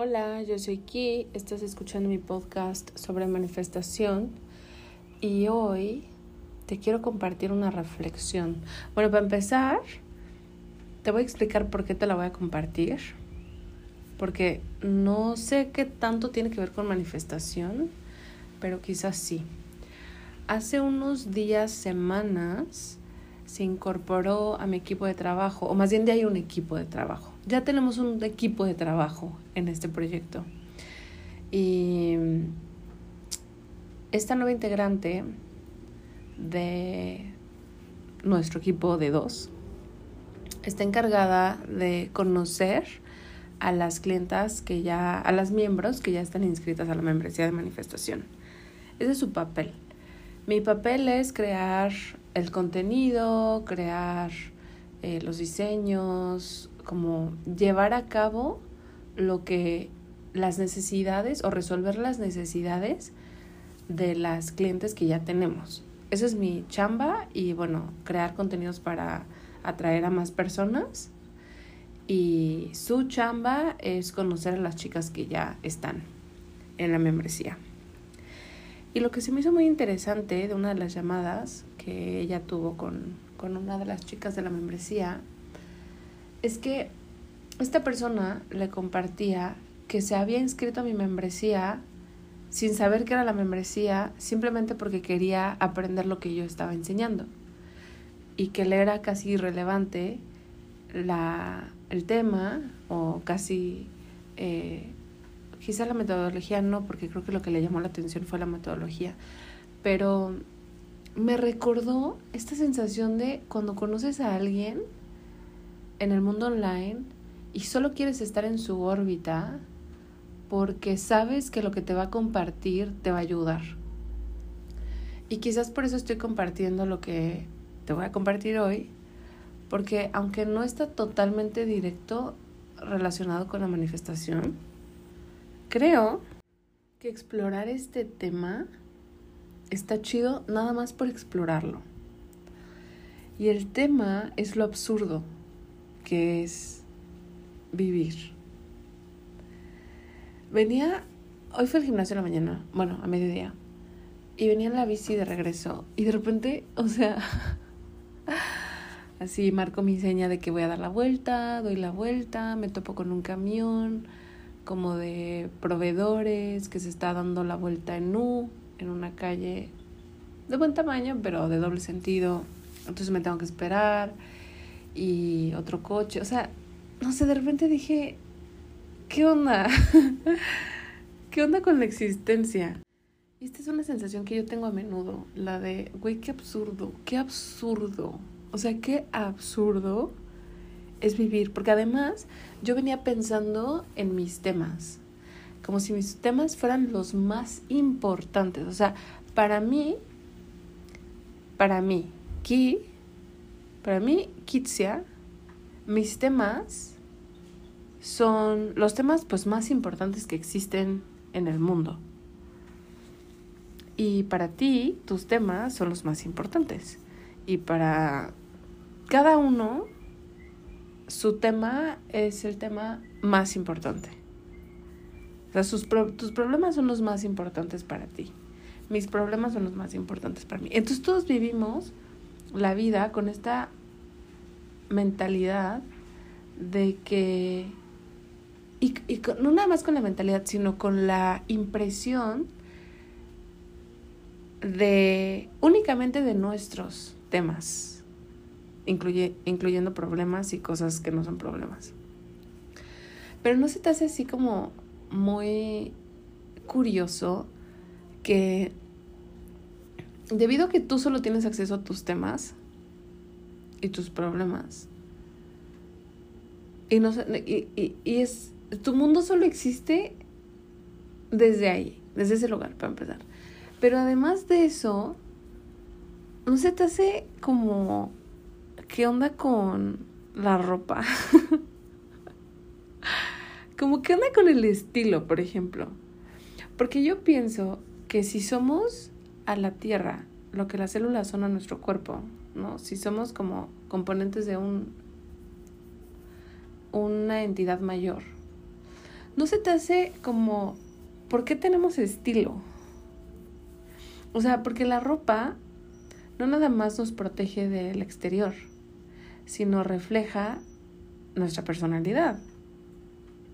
Hola, yo soy Ki, estás escuchando mi podcast sobre manifestación y hoy te quiero compartir una reflexión. Bueno, para empezar, te voy a explicar por qué te la voy a compartir, porque no sé qué tanto tiene que ver con manifestación, pero quizás sí. Hace unos días, semanas, se incorporó a mi equipo de trabajo, o más bien ya hay un equipo de trabajo. Ya tenemos un equipo de trabajo en este proyecto. Y esta nueva integrante de nuestro equipo de dos está encargada de conocer a las clientas que ya, a las miembros que ya están inscritas a la membresía de manifestación. Ese es su papel. Mi papel es crear el contenido, crear eh, los diseños, como llevar a cabo lo que las necesidades o resolver las necesidades de las clientes que ya tenemos. Esa es mi chamba y bueno, crear contenidos para atraer a más personas. Y su chamba es conocer a las chicas que ya están en la membresía. Y lo que se me hizo muy interesante de una de las llamadas que ella tuvo con, con una de las chicas de la membresía es que esta persona le compartía que se había inscrito a mi membresía sin saber qué era la membresía, simplemente porque quería aprender lo que yo estaba enseñando. Y que le era casi irrelevante la, el tema, o casi, eh, quizá la metodología no, porque creo que lo que le llamó la atención fue la metodología, pero me recordó esta sensación de cuando conoces a alguien en el mundo online y solo quieres estar en su órbita porque sabes que lo que te va a compartir te va a ayudar. Y quizás por eso estoy compartiendo lo que te voy a compartir hoy, porque aunque no está totalmente directo relacionado con la manifestación, creo que explorar este tema está chido nada más por explorarlo. Y el tema es lo absurdo, que es vivir. Venía, hoy fue al gimnasio en la mañana, bueno, a mediodía, y venía en la bici de regreso, y de repente, o sea, así marco mi seña de que voy a dar la vuelta, doy la vuelta, me topo con un camión como de proveedores que se está dando la vuelta en U, en una calle de buen tamaño, pero de doble sentido. Entonces me tengo que esperar y otro coche. O sea, no sé, de repente dije, ¿qué onda? ¿Qué ¿qué onda con la existencia? Esta es una sensación que yo tengo a menudo, la de, güey, qué absurdo, qué absurdo. O sea, qué absurdo es vivir, porque además yo venía pensando en mis temas, como si mis temas fueran los más importantes. O sea, para mí, para mí, Ki, para mí, Kitsia, mis temas son los temas pues más importantes que existen en el mundo. Y para ti, tus temas son los más importantes. Y para cada uno, su tema es el tema más importante. O sea, sus tus problemas son los más importantes para ti. Mis problemas son los más importantes para mí. Entonces todos vivimos la vida con esta mentalidad de que, y, y no nada más con la mentalidad, sino con la impresión de únicamente de nuestros temas, incluye, incluyendo problemas y cosas que no son problemas. Pero no se te hace así como muy curioso que debido a que tú solo tienes acceso a tus temas y tus problemas, y, no, y, y, y es, tu mundo solo existe desde ahí, desde ese lugar, para empezar. Pero además de eso, ¿no se te hace como... ¿Qué onda con la ropa? como qué onda con el estilo, por ejemplo. Porque yo pienso que si somos a la Tierra lo que las células son a nuestro cuerpo, ¿no? Si somos como componentes de un una entidad mayor. ¿No se te hace como ¿por qué tenemos estilo? O sea, porque la ropa no nada más nos protege del exterior, sino refleja nuestra personalidad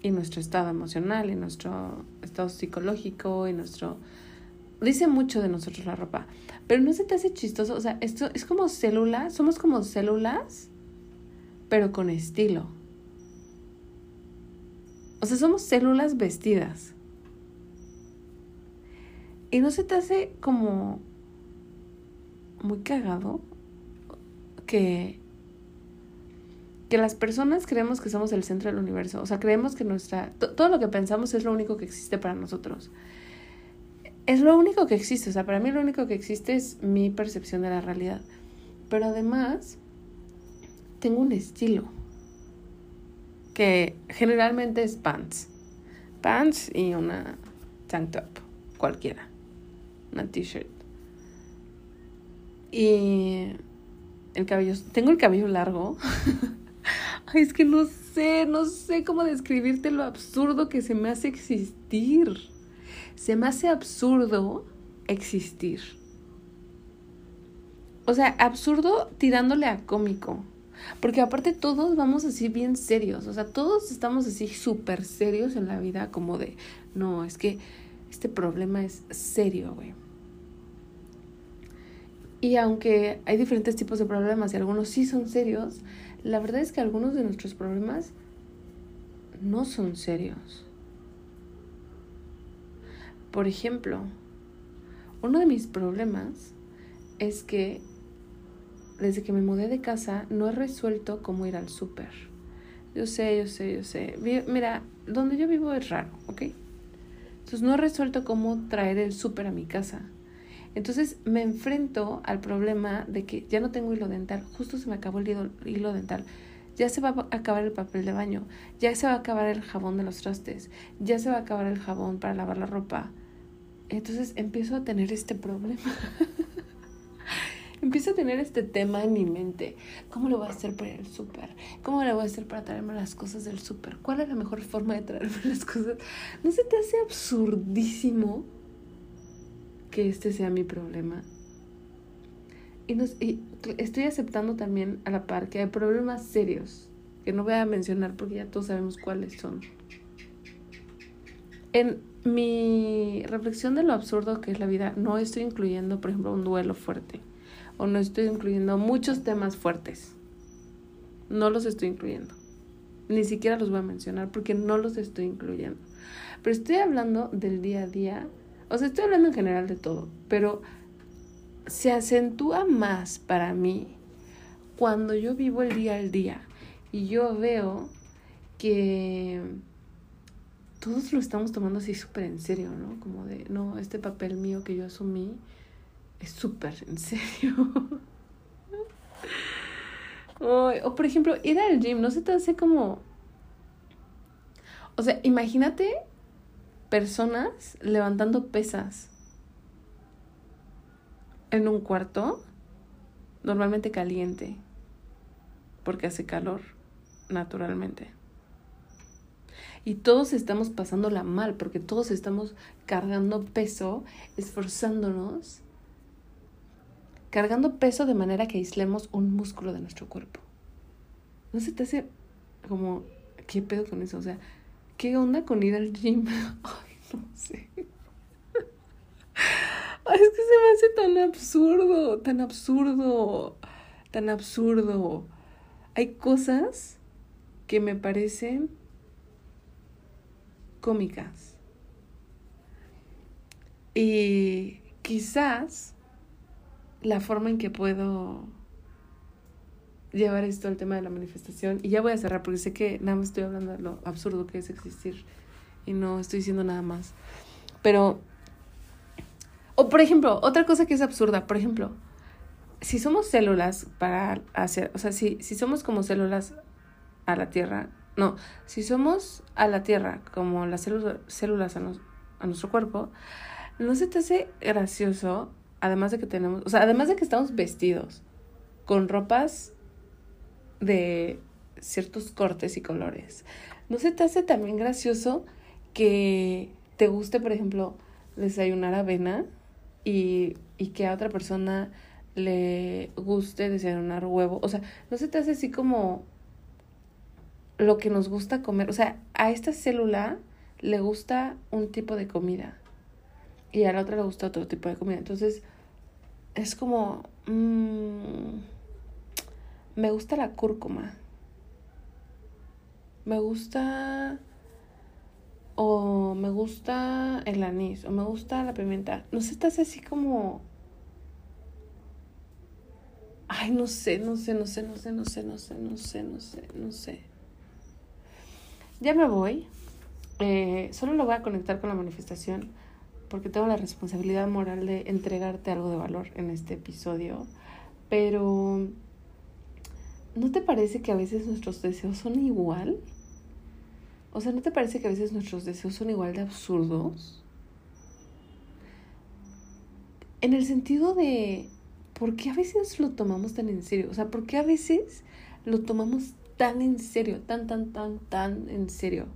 y nuestro estado emocional y nuestro estado psicológico y nuestro... Dice mucho de nosotros la ropa, pero no se te hace chistoso, o sea, esto es como células, somos como células, pero con estilo. O sea, somos células vestidas. Y no se te hace como muy cagado que que las personas creemos que somos el centro del universo, o sea, creemos que nuestra todo lo que pensamos es lo único que existe para nosotros. Es lo único que existe, o sea, para mí lo único que existe es mi percepción de la realidad. Pero además tengo un estilo que generalmente es pants. Pants y una tank top, cualquiera una t-shirt. Y el cabello, tengo el cabello largo. Ay, es que no sé, no sé cómo describirte lo absurdo que se me hace existir. Se me hace absurdo existir. O sea, absurdo tirándole a cómico. Porque aparte todos vamos así bien serios. O sea, todos estamos así súper serios en la vida como de, no, es que este problema es serio, güey. Y aunque hay diferentes tipos de problemas y algunos sí son serios, la verdad es que algunos de nuestros problemas no son serios. Por ejemplo, uno de mis problemas es que desde que me mudé de casa no he resuelto cómo ir al súper. Yo sé, yo sé, yo sé. Mira, donde yo vivo es raro, ¿ok? Entonces no he resuelto cómo traer el súper a mi casa. Entonces me enfrento al problema de que ya no tengo hilo dental, justo se me acabó el hilo, dental, ya se va a acabar el papel de baño, ya se va a acabar el jabón de los trastes, ya se va a acabar el jabón para lavar la ropa. Entonces empiezo a tener este problema. empiezo a tener este tema en mi mente. ¿Cómo lo voy a hacer para el súper? ¿Cómo lo voy a hacer para traerme las cosas del súper? ¿Cuál es la mejor forma de traerme las cosas? ¿No se te hace absurdísimo que este sea mi problema. Y, nos, y estoy aceptando también a la par que hay problemas serios, que no voy a mencionar porque ya todos sabemos cuáles son. En mi reflexión de lo absurdo que es la vida, no estoy incluyendo, por ejemplo, un duelo fuerte. O no estoy incluyendo muchos temas fuertes. No los estoy incluyendo. Ni siquiera los voy a mencionar porque no los estoy incluyendo. Pero estoy hablando del día a día, o sea, estoy hablando en general de todo, pero se acentúa más para mí cuando yo vivo el día al día y yo veo que todos lo estamos tomando así súper en serio, ¿no? Como de, no, este papel mío que yo asumí es súper en serio. o por ejemplo, ir al gym, ¿no se te hace como... O sea, imagínate personas levantando pesas en un cuarto normalmente caliente porque hace calor naturalmente. Y todos estamos pasándola mal porque todos estamos cargando peso, esforzándonos, cargando peso de manera que aislemos un músculo de nuestro cuerpo. ¿No se te hace como, qué pedo con eso? O sea, ¿qué onda con ir al gym? Ay, no sé. Ay, es que se me hace tan absurdo, tan absurdo, tan absurdo. Hay cosas que me parecen cómicas. Y quizás la forma en que puedo llevar esto al tema de la manifestación, y ya voy a cerrar porque sé que nada más estoy hablando de lo absurdo que es existir y no estoy diciendo nada más. Pero, o por ejemplo, otra cosa que es absurda, por ejemplo, si somos células para hacer, o sea, si, si somos como células a la Tierra, no, si somos a la Tierra como las células a, a nuestro cuerpo, ¿no se te hace gracioso? Además de que tenemos, o sea, además de que estamos vestidos con ropas de ciertos cortes y colores, ¿no se te hace también gracioso que te guste, por ejemplo, desayunar avena y, y que a otra persona le guste desayunar huevo. O sea, no se te hace así como lo que nos gusta comer. O sea, a esta célula le gusta un tipo de comida y a la otra le gusta otro tipo de comida. Entonces, es como... Mmm, me gusta la cúrcuma. Me gusta... O me gusta el anís. O me gusta la pimienta. No te hace así como Ay, no sé, no sé, no sé, no sé, no sé, no sé, no sé, no sé, no sé. Ya me voy. Eh, solo lo voy a conectar con la manifestación porque tengo la responsabilidad moral de entregarte algo de valor en este episodio. Pero, ¿no te parece que a veces nuestros deseos son igual? O sea, ¿no te parece que a veces nuestros deseos son igual de absurdos? En el sentido de ¿por qué a veces lo tomamos tan en serio? O sea, ¿por qué a veces lo tomamos tan en serio, tan, tan, tan, tan en serio?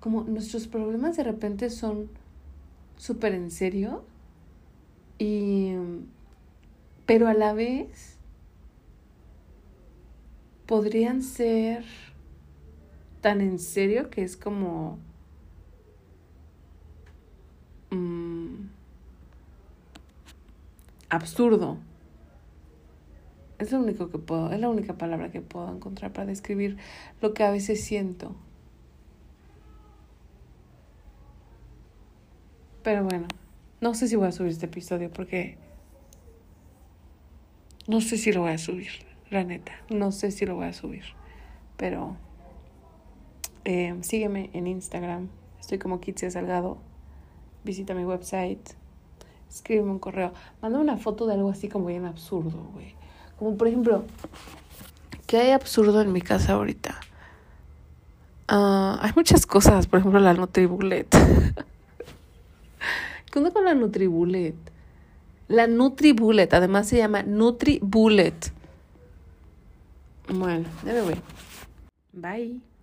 Como nuestros problemas de repente son súper en serio y... Pero a la vez podrían ser tan en serio que es como... Mm, absurdo. Es lo único que puedo, es la única palabra que puedo encontrar para describir lo que a veces siento. Pero bueno, no sé si voy a subir este episodio porque no sé si lo voy a subir, la neta. No sé si lo voy a subir. Pero eh, sígueme en Instagram. Estoy como Kitsia Salgado. Visita mi website escríbeme un correo. Manda una foto de algo así como bien absurdo, güey. Como por ejemplo, ¿qué hay absurdo en mi casa ahorita? Ah, hay muchas cosas, por ejemplo, la Nutribullet. ¿Qué onda con la Nutribullet? La Nutribullet, además se llama Nutribullet. Bueno, ya me voy. Bye.